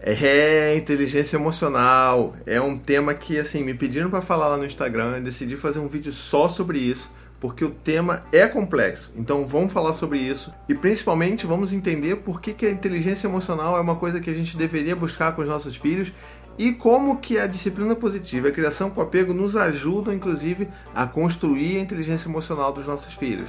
É, inteligência emocional. É um tema que, assim, me pediram para falar lá no Instagram. Eu decidi fazer um vídeo só sobre isso, porque o tema é complexo. Então, vamos falar sobre isso. E, principalmente, vamos entender por que, que a inteligência emocional é uma coisa que a gente deveria buscar com os nossos filhos e como que a disciplina positiva e a criação com apego nos ajudam, inclusive, a construir a inteligência emocional dos nossos filhos.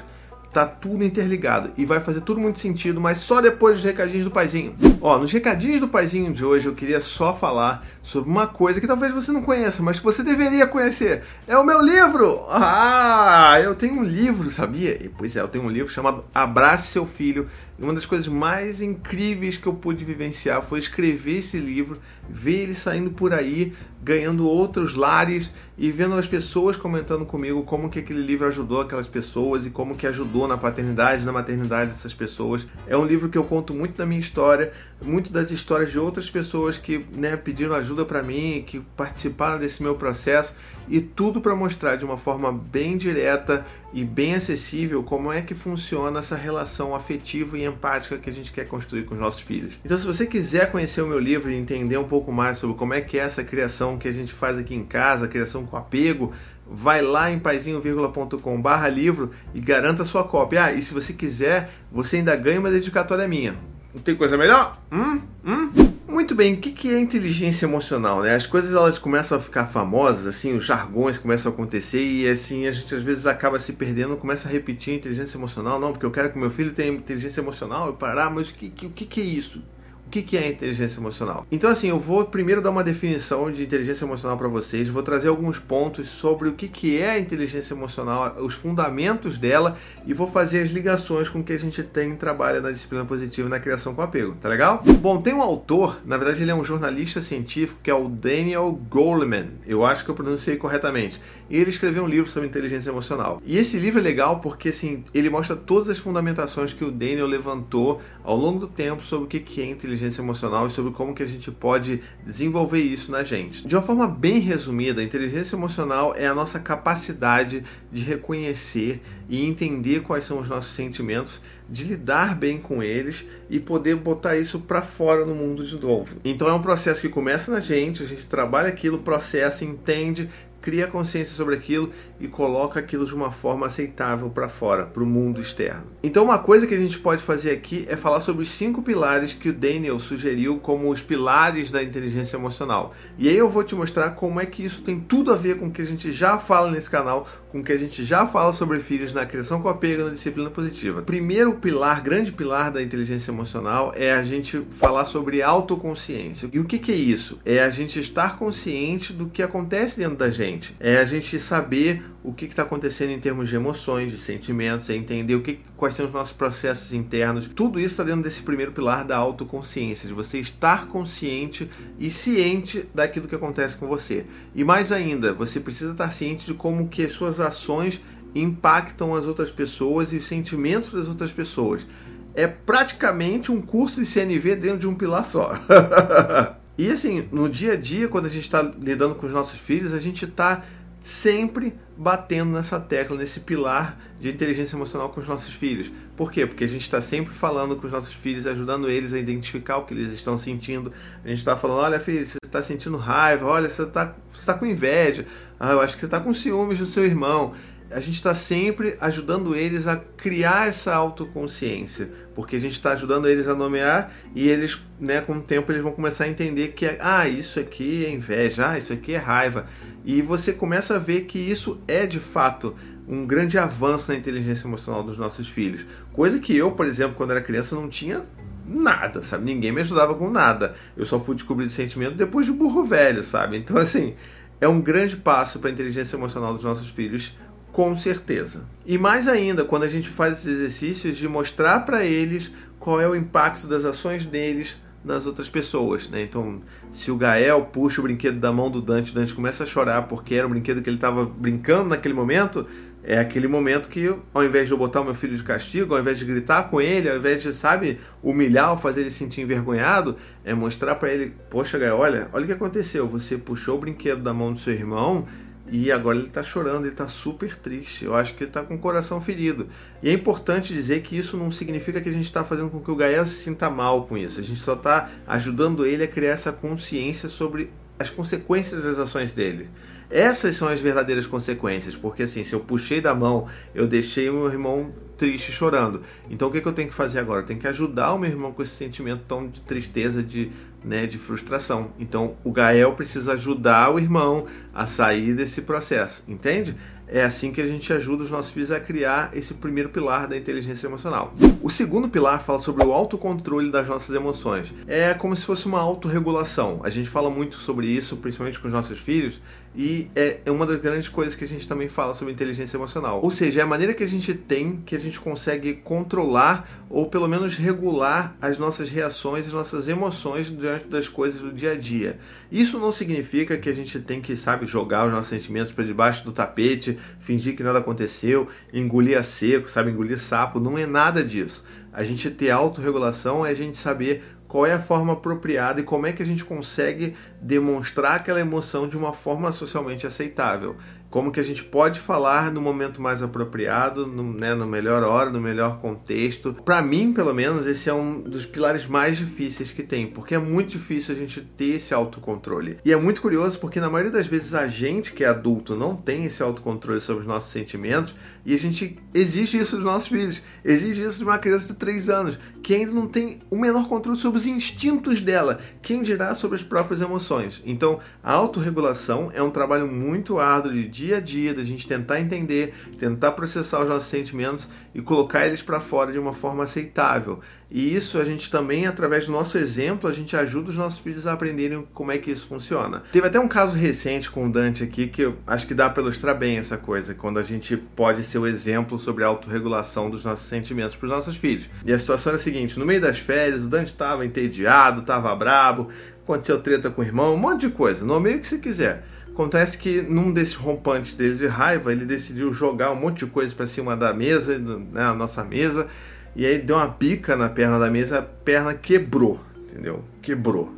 Tá tudo interligado e vai fazer tudo muito sentido, mas só depois dos recadinhos do paizinho. Ó, nos recadinhos do paizinho de hoje eu queria só falar sobre uma coisa que talvez você não conheça, mas que você deveria conhecer. É o meu livro! Ah, eu tenho um livro, sabia? Pois é, eu tenho um livro chamado Abrace Seu Filho. Uma das coisas mais incríveis que eu pude vivenciar foi escrever esse livro, ver ele saindo por aí, ganhando outros lares e vendo as pessoas comentando comigo como que aquele livro ajudou aquelas pessoas e como que ajudou na paternidade, na maternidade dessas pessoas. É um livro que eu conto muito da minha história, muito das histórias de outras pessoas que né, pediram ajuda para mim, que participaram desse meu processo e tudo para mostrar de uma forma bem direta e bem acessível como é que funciona essa relação afetiva e empática que a gente quer construir com os nossos filhos. Então, se você quiser conhecer o meu livro e entender um pouco mais sobre como é que é essa criação que a gente faz aqui em casa, criação com apego, vai lá em paizinho.com barra livro e garanta sua cópia. Ah, e se você quiser, você ainda ganha uma dedicatória minha. Não tem coisa melhor? Hum? Hum? Muito bem, o que é inteligência emocional? Né? As coisas elas começam a ficar famosas, assim, os jargões começam a acontecer e assim a gente às vezes acaba se perdendo, começa a repetir inteligência emocional, não, porque eu quero que meu filho tenha inteligência emocional e parar, mas o que, que, que é isso? O que é inteligência emocional? Então, assim, eu vou primeiro dar uma definição de inteligência emocional para vocês, vou trazer alguns pontos sobre o que é a inteligência emocional, os fundamentos dela e vou fazer as ligações com o que a gente tem trabalha na disciplina positiva e na criação com apego, tá legal? Bom, tem um autor, na verdade ele é um jornalista científico que é o Daniel Goleman, eu acho que eu pronunciei corretamente, e ele escreveu um livro sobre inteligência emocional. E esse livro é legal porque, assim, ele mostra todas as fundamentações que o Daniel levantou ao longo do tempo sobre o que é inteligência emocional e sobre como que a gente pode desenvolver isso na gente. De uma forma bem resumida, a inteligência emocional é a nossa capacidade de reconhecer e entender quais são os nossos sentimentos, de lidar bem com eles e poder botar isso para fora no mundo de novo. Então é um processo que começa na gente, a gente trabalha aquilo, processa, entende, cria consciência sobre aquilo e coloca aquilo de uma forma aceitável para fora, para o mundo externo. Então, uma coisa que a gente pode fazer aqui é falar sobre os cinco pilares que o Daniel sugeriu como os pilares da inteligência emocional. E aí eu vou te mostrar como é que isso tem tudo a ver com o que a gente já fala nesse canal, com o que a gente já fala sobre filhos na criação com apego na disciplina positiva. Primeiro pilar, grande pilar da inteligência emocional é a gente falar sobre autoconsciência. E o que, que é isso? É a gente estar consciente do que acontece dentro da gente gente. É a gente saber o que está acontecendo em termos de emoções, de sentimentos, é entender o que, quais são os nossos processos internos. Tudo isso está dentro desse primeiro pilar da autoconsciência, de você estar consciente e ciente daquilo que acontece com você. E mais ainda, você precisa estar ciente de como que as suas ações impactam as outras pessoas e os sentimentos das outras pessoas. É praticamente um curso de CNV dentro de um pilar só. E assim, no dia a dia, quando a gente está lidando com os nossos filhos, a gente está sempre batendo nessa tecla, nesse pilar de inteligência emocional com os nossos filhos. Por quê? Porque a gente está sempre falando com os nossos filhos, ajudando eles a identificar o que eles estão sentindo. A gente está falando: olha, filho, você está sentindo raiva, olha, você está tá com inveja, ah, eu acho que você está com ciúmes do seu irmão a gente está sempre ajudando eles a criar essa autoconsciência, porque a gente está ajudando eles a nomear e eles, né, com o tempo, eles vão começar a entender que, é, ah, isso aqui é inveja, ah, isso aqui é raiva. E você começa a ver que isso é de fato um grande avanço na inteligência emocional dos nossos filhos. Coisa que eu, por exemplo, quando era criança, não tinha nada, sabe? Ninguém me ajudava com nada. Eu só fui descobrir o sentimento depois de burro velho, sabe? Então, assim, é um grande passo para a inteligência emocional dos nossos filhos com certeza. E mais ainda, quando a gente faz esses exercícios de mostrar para eles qual é o impacto das ações deles nas outras pessoas, né? Então, se o Gael puxa o brinquedo da mão do Dante, o Dante começa a chorar porque era o brinquedo que ele estava brincando naquele momento, é aquele momento que, ao invés de eu botar o meu filho de castigo, ao invés de gritar com ele, ao invés de, sabe, humilhar ou fazer ele se sentir envergonhado, é mostrar para ele, poxa, Gael, olha, olha o que aconteceu, você puxou o brinquedo da mão do seu irmão e agora ele está chorando, ele está super triste. Eu acho que ele está com o coração ferido. E é importante dizer que isso não significa que a gente está fazendo com que o Gael se sinta mal com isso. A gente só está ajudando ele a criar essa consciência sobre as consequências das ações dele. Essas são as verdadeiras consequências, porque assim, se eu puxei da mão, eu deixei o meu irmão triste chorando. Então o que, que eu tenho que fazer agora? Eu tenho que ajudar o meu irmão com esse sentimento tão de tristeza, de, né, de frustração. Então o Gael precisa ajudar o irmão a sair desse processo, entende? É assim que a gente ajuda os nossos filhos a criar esse primeiro pilar da inteligência emocional. O segundo pilar fala sobre o autocontrole das nossas emoções. É como se fosse uma autorregulação. A gente fala muito sobre isso, principalmente com os nossos filhos, e é, é uma das grandes coisas que a gente também fala sobre inteligência emocional. Ou seja, é a maneira que a gente tem que a gente consegue controlar ou pelo menos regular as nossas reações, as nossas emoções diante das coisas do dia a dia. Isso não significa que a gente tem que, sabe, jogar os nossos sentimentos para debaixo do tapete, fingir que nada aconteceu, engolir a seco, sabe, engolir sapo. Não é nada disso. A gente ter autorregulação é a gente saber qual é a forma apropriada e como é que a gente consegue demonstrar aquela emoção de uma forma socialmente aceitável como que a gente pode falar no momento mais apropriado, no, né, no melhor hora, no melhor contexto. Para mim, pelo menos, esse é um dos pilares mais difíceis que tem, porque é muito difícil a gente ter esse autocontrole. E é muito curioso porque na maioria das vezes a gente que é adulto não tem esse autocontrole sobre os nossos sentimentos e a gente exige isso dos nossos filhos, exige isso de uma criança de 3 anos, que ainda não tem o menor controle sobre os instintos dela, quem dirá sobre as próprias emoções. Então, a autorregulação é um trabalho muito árduo de dia a dia, da gente tentar entender, tentar processar os nossos sentimentos e colocar eles para fora de uma forma aceitável. E isso a gente também, através do nosso exemplo, a gente ajuda os nossos filhos a aprenderem como é que isso funciona. Teve até um caso recente com o Dante aqui que eu acho que dá para ilustrar bem essa coisa, quando a gente pode ser o exemplo sobre a autorregulação dos nossos sentimentos para os nossos filhos. E a situação era a seguinte: no meio das férias, o Dante estava entediado, estava brabo, aconteceu treta com o irmão, um monte de coisa, no meio que você quiser. Acontece que num desses rompantes dele de raiva, ele decidiu jogar um monte de coisa para cima da mesa, né, a nossa mesa, e aí deu uma pica na perna da mesa, a perna quebrou, entendeu? Quebrou.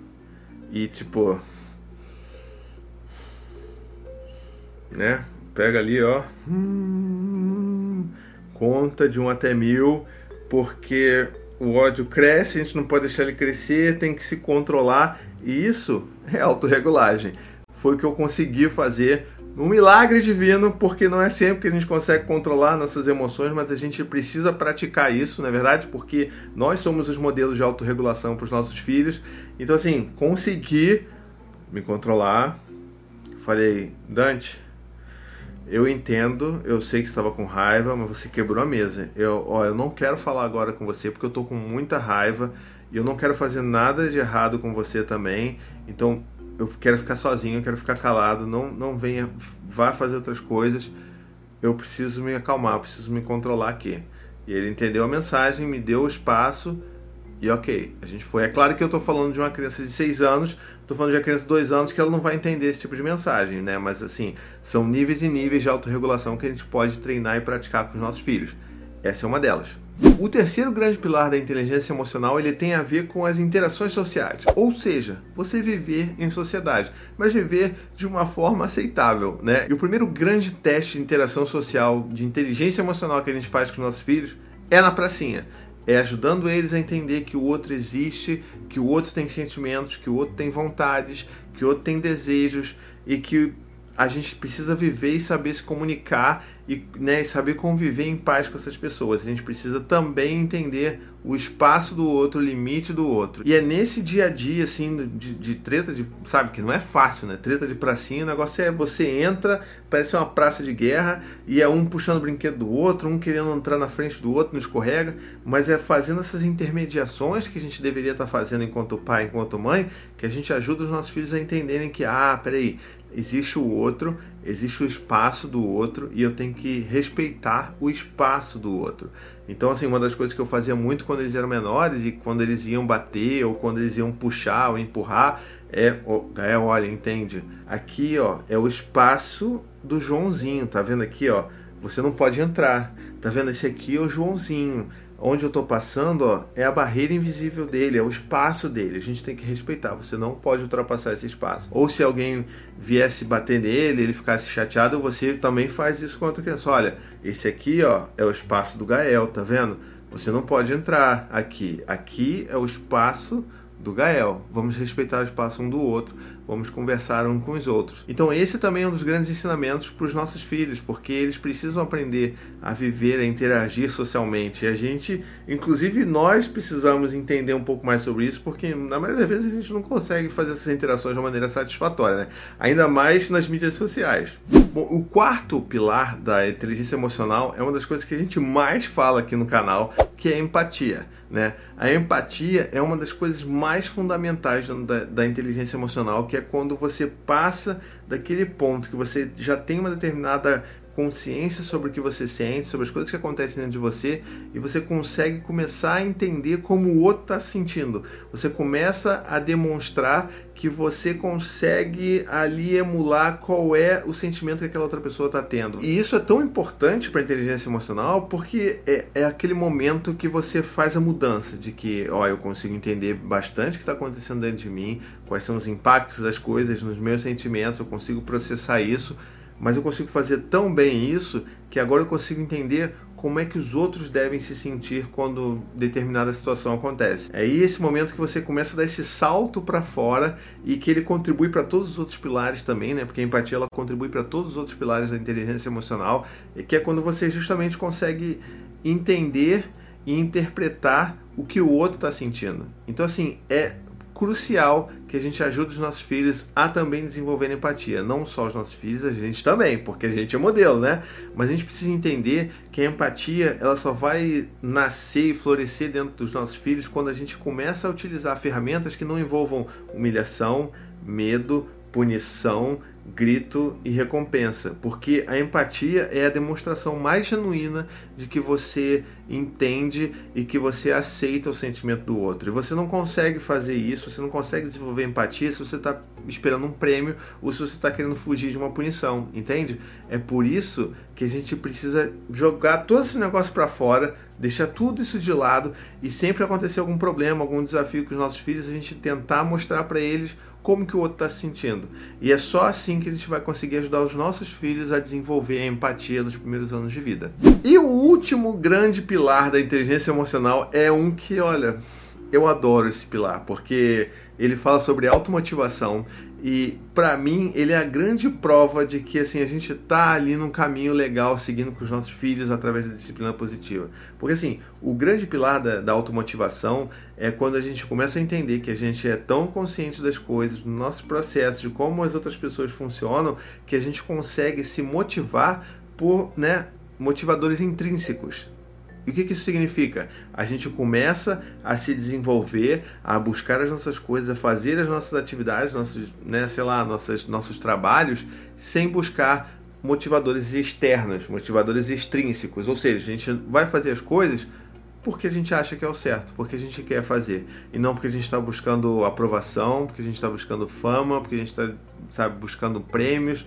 E tipo. Né? Pega ali, ó. conta de um até mil, porque o ódio cresce, a gente não pode deixar ele crescer, tem que se controlar. E isso é autorregulagem foi o que eu consegui fazer. Um milagre divino, porque não é sempre que a gente consegue controlar nossas emoções, mas a gente precisa praticar isso, na é verdade, porque nós somos os modelos de autorregulação para os nossos filhos. Então, assim, consegui me controlar. Falei, Dante, eu entendo, eu sei que estava com raiva, mas você quebrou a mesa. Eu, ó, eu não quero falar agora com você porque eu estou com muita raiva e eu não quero fazer nada de errado com você também. Então, eu quero ficar sozinho, eu quero ficar calado, não, não venha, vá fazer outras coisas, eu preciso me acalmar, eu preciso me controlar aqui. E ele entendeu a mensagem, me deu o espaço e ok, a gente foi. É claro que eu estou falando de uma criança de 6 anos, estou falando de uma criança de 2 anos que ela não vai entender esse tipo de mensagem, né? Mas assim, são níveis e níveis de autorregulação que a gente pode treinar e praticar com os nossos filhos. Essa é uma delas. O terceiro grande pilar da inteligência emocional ele tem a ver com as interações sociais, ou seja, você viver em sociedade, mas viver de uma forma aceitável, né? E o primeiro grande teste de interação social, de inteligência emocional que a gente faz com os nossos filhos é na pracinha. É ajudando eles a entender que o outro existe, que o outro tem sentimentos, que o outro tem vontades, que o outro tem desejos e que a gente precisa viver e saber se comunicar e né, saber conviver em paz com essas pessoas. A gente precisa também entender o espaço do outro, o limite do outro. E é nesse dia a dia, assim, de, de, treta, de, sabe, que não é fácil, né? Treta de pracinha, o negócio é você entra, parece uma praça de guerra, e é um puxando o brinquedo do outro, um querendo entrar na frente do outro, não escorrega, mas é fazendo essas intermediações que a gente deveria estar fazendo enquanto pai, enquanto mãe, que a gente ajuda os nossos filhos a entenderem que, ah, peraí, existe o outro, existe o espaço do outro e eu tenho que respeitar o espaço do outro. Então, assim, uma das coisas que eu fazia muito quando eles eram menores e quando eles iam bater ou quando eles iam puxar ou empurrar é, é olha, entende? Aqui, ó, é o espaço do Joãozinho, tá vendo aqui, ó? Você não pode entrar. Tá vendo? Esse aqui é o Joãozinho. Onde eu estou passando ó, é a barreira invisível dele, é o espaço dele. A gente tem que respeitar. Você não pode ultrapassar esse espaço. Ou se alguém viesse bater nele, ele ficasse chateado, você também faz isso com outra criança. Olha, esse aqui ó, é o espaço do Gael, tá vendo? Você não pode entrar aqui. Aqui é o espaço do Gael. Vamos respeitar o espaço um do outro vamos conversar um com os outros. Então, esse também é um dos grandes ensinamentos para os nossos filhos, porque eles precisam aprender a viver, a interagir socialmente. E a gente, inclusive nós, precisamos entender um pouco mais sobre isso, porque na maioria das vezes a gente não consegue fazer essas interações de uma maneira satisfatória, né? ainda mais nas mídias sociais. Bom, o quarto pilar da inteligência emocional é uma das coisas que a gente mais fala aqui no canal, que é a empatia. Né? A empatia é uma das coisas mais fundamentais da, da, inteligência emocional, que é quando você passa daquele ponto que você já tem uma determinada consciência sobre o que você sente, sobre as coisas que acontecem dentro de você e você consegue começar a entender como o outro está sentindo. Você começa a demonstrar que você consegue ali emular qual é o sentimento que aquela outra pessoa está tendo. E isso é tão importante para a inteligência emocional porque é, é, aquele momento que você faz a mudança de que, ó, eu consigo entender bastante o que está acontecendo dentro de mim, quais são os impactos das coisas nos meus sentimentos, eu consigo processar isso mas eu consigo fazer tão bem isso que agora eu consigo entender como é que os outros devem se sentir quando determinada situação acontece. É esse momento que você começa a dar esse salto para fora e que ele contribui para todos os outros pilares também, né? Porque a empatia ela contribui para todos os outros pilares da inteligência emocional, que é quando você justamente consegue entender e interpretar o que o outro está sentindo. Então assim, é crucial que a gente ajude os nossos filhos a também desenvolver empatia. Não só os nossos filhos, a gente também, porque a gente é modelo, né? Mas a gente precisa entender que a empatia ela só vai nascer e florescer dentro dos nossos filhos quando a gente começa a utilizar ferramentas que não envolvam humilhação, medo, punição grito e recompensa, porque a empatia é a demonstração mais genuína de que você entende e que você aceita o sentimento do outro. E você não consegue fazer isso, você não consegue desenvolver empatia se você está esperando um prêmio ou se você está querendo fugir de uma punição, entende? É por isso que a gente precisa jogar todo esse negócio para fora, deixar tudo isso de lado e sempre acontecer algum problema, algum desafio com os nossos filhos, a gente tentar mostrar para eles como que o outro está se sentindo. E é só assim que a gente vai conseguir ajudar os nossos filhos a desenvolver a empatia nos primeiros anos de vida. E o último grande pilar da inteligência emocional é um que, olha, eu adoro esse pilar, porque ele fala sobre automotivação e para mim ele é a grande prova de que assim a gente tá ali num caminho legal seguindo com os nossos filhos através da disciplina positiva. Porque assim, o grande pilar da, da automotivação é quando a gente começa a entender que a gente é tão consciente das coisas, do nosso processo, de como as outras pessoas funcionam, que a gente consegue se motivar por, né, motivadores intrínsecos. E o que, isso significa? A gente começa a se desenvolver, a buscar as nossas coisas, a fazer as nossas atividades, nossos, né, sei lá, nossas, nossos trabalhos, sem buscar motivadores externos, motivadores extrínsecos. Ou seja, a gente vai fazer as coisas porque a gente acha que é o certo, porque a gente quer fazer. E não porque a gente está buscando aprovação, porque a gente está buscando fama, porque a gente está, buscando prêmios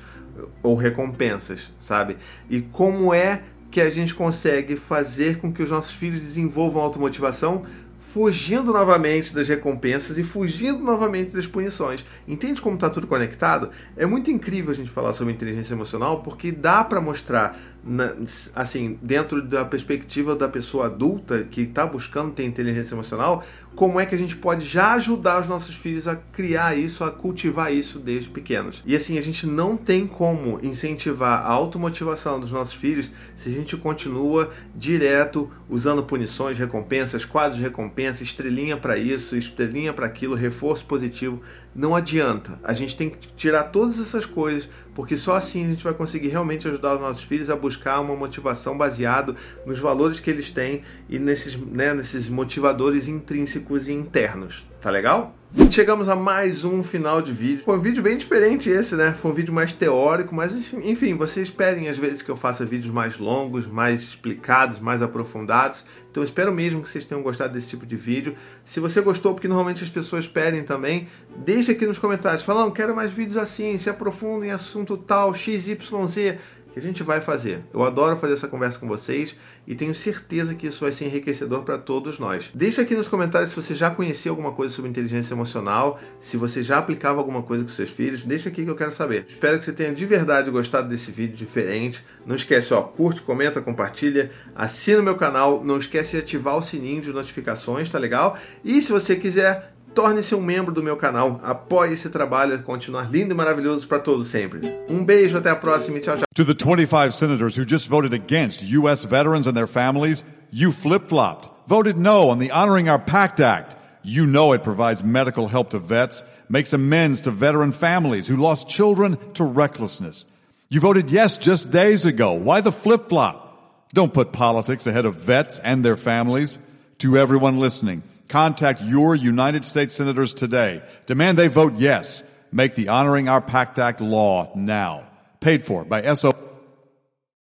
ou recompensas, sabe? E como é que a gente consegue fazer com que os nossos filhos desenvolvam automotivação fugindo novamente das recompensas e fugindo novamente das punições. Entende como está tudo conectado? É muito incrível a gente falar sobre inteligência emocional porque dá para mostrar na, assim, dentro da perspectiva da pessoa adulta que está buscando ter inteligência emocional, como é que a gente pode já ajudar os nossos filhos a criar isso, a cultivar isso desde pequenos. E assim, a gente não tem como incentivar a automotivação dos nossos filhos se a gente continua direto usando punições, recompensas, quadros de recompensa, estrelinha para isso, estrelinha para aquilo, reforço positivo. Não adianta. A gente tem que tirar todas essas coisas porque só assim a gente vai conseguir realmente ajudar os nossos filhos a buscar uma motivação baseado nos valores que eles têm e nesses, né, nesses motivadores intrínsecos e internos. Tá legal? Chegamos a mais um final de vídeo. Foi um vídeo bem diferente esse, né? Foi um vídeo mais teórico, mas enfim, vocês pedem às vezes que eu faça vídeos mais longos, mais explicados, mais aprofundados. Então espero mesmo que vocês tenham gostado desse tipo de vídeo. Se você gostou, porque normalmente as pessoas pedem também, deixa aqui nos comentários. Falando, quero mais vídeos assim, se aprofunda em assunto tal, XYZ que a gente vai fazer. Eu adoro fazer essa conversa com vocês e tenho certeza que isso vai ser enriquecedor para todos nós. Deixa aqui nos comentários se você já conhecia alguma coisa sobre inteligência emocional, se você já aplicava alguma coisa com seus filhos, deixa aqui que eu quero saber. Espero que você tenha de verdade gostado desse vídeo diferente. Não esquece, ó, curte, comenta, compartilha, assina o meu canal, não esquece de ativar o sininho de notificações, tá legal? E se você quiser Torne-se um membro do meu canal, apoie esse trabalho a continuar lindo e maravilhoso para todos sempre. Um beijo, até a próxima e tchau, tchau. To the 25 senators who just voted against U.S. veterans and their families, you flip flopped, voted no on the Honoring Our Pact Act. You know it provides medical help to vets, makes amends to veteran families who lost children to recklessness. You voted yes just days ago. Why the flip flop? Don't put politics ahead of vets and their families. To everyone listening, Contact your United States senators today. Demand they vote yes. Make the Honoring Our Pact Act law now. Paid for by SO.